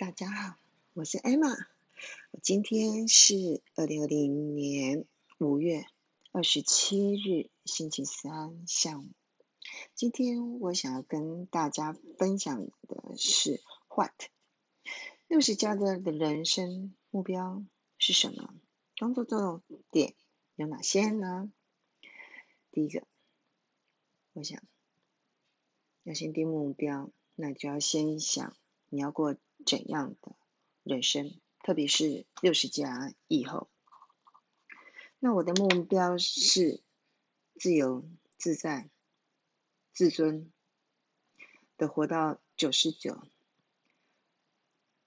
大家好，我是 Emma。今天是二零二零年五月二十七日，星期三下午。今天我想要跟大家分享的是 What 六十加的人生目标是什么？工作重点有哪些呢？第一个，我想要先定目标，那就要先想你要过。怎样的人生，特别是六十加以后，那我的目标是自由自在、自尊的活到九十九，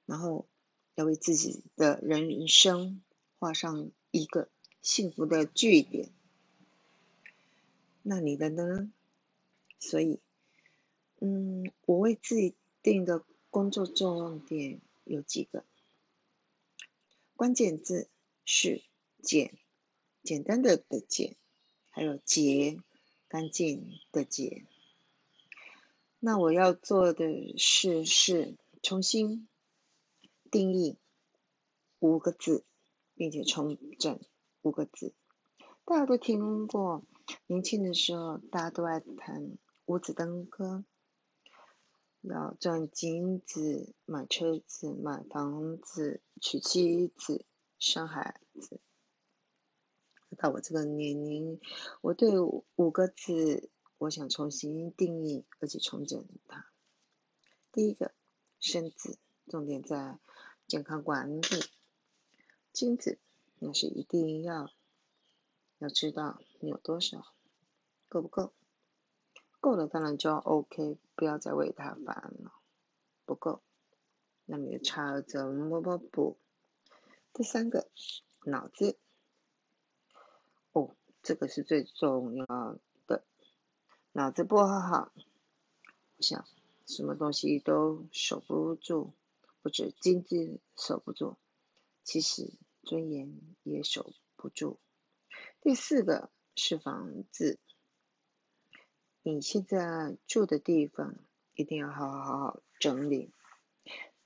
然后要为自己的人生画上一个幸福的句点。那你的呢？所以，嗯，我为自己定的。工作重点有几个，关键字是简，简单的的简，还有洁，干净的洁。那我要做的事是重新定义五个字，并且重整五个字。大家都听过，年轻的时候大家都爱弹五子登科。要赚金子、买车子、买房子、娶妻子、生孩子。到我这个年龄，我对五个字，我想重新定义，而且重整它。第一个，生子，重点在健康管理。金子，那是一定要要知道你有多少，够不够？够了，当然就要 OK，不要再为他烦恼。不够，那你的差额怎么补？第三个，脑子。哦，这个是最重要的。脑子不好，我想什么东西都守不住，不止经济守不住，其实尊严也守不住。第四个是房子。你现在住的地方一定要好好好整理，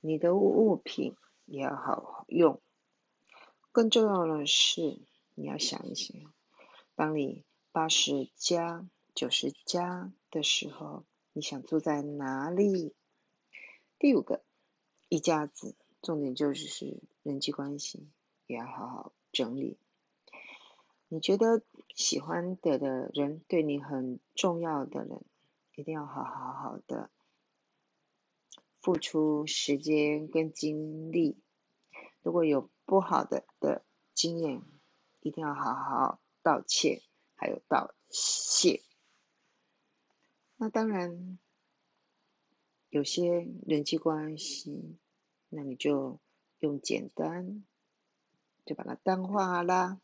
你的物品也要好好用。更重要的是，你要想一想，当你八十加、九十加的时候，你想住在哪里？第五个，一家子，重点就是人际关系也要好好整理。你觉得喜欢的的人，对你很重要的人，一定要好好好的付出时间跟精力。如果有不好的的经验，一定要好好道歉，还有道谢。那当然，有些人际关系，那你就用简单，就把它淡化啦。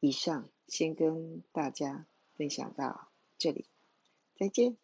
以上先跟大家分享到这里，再见。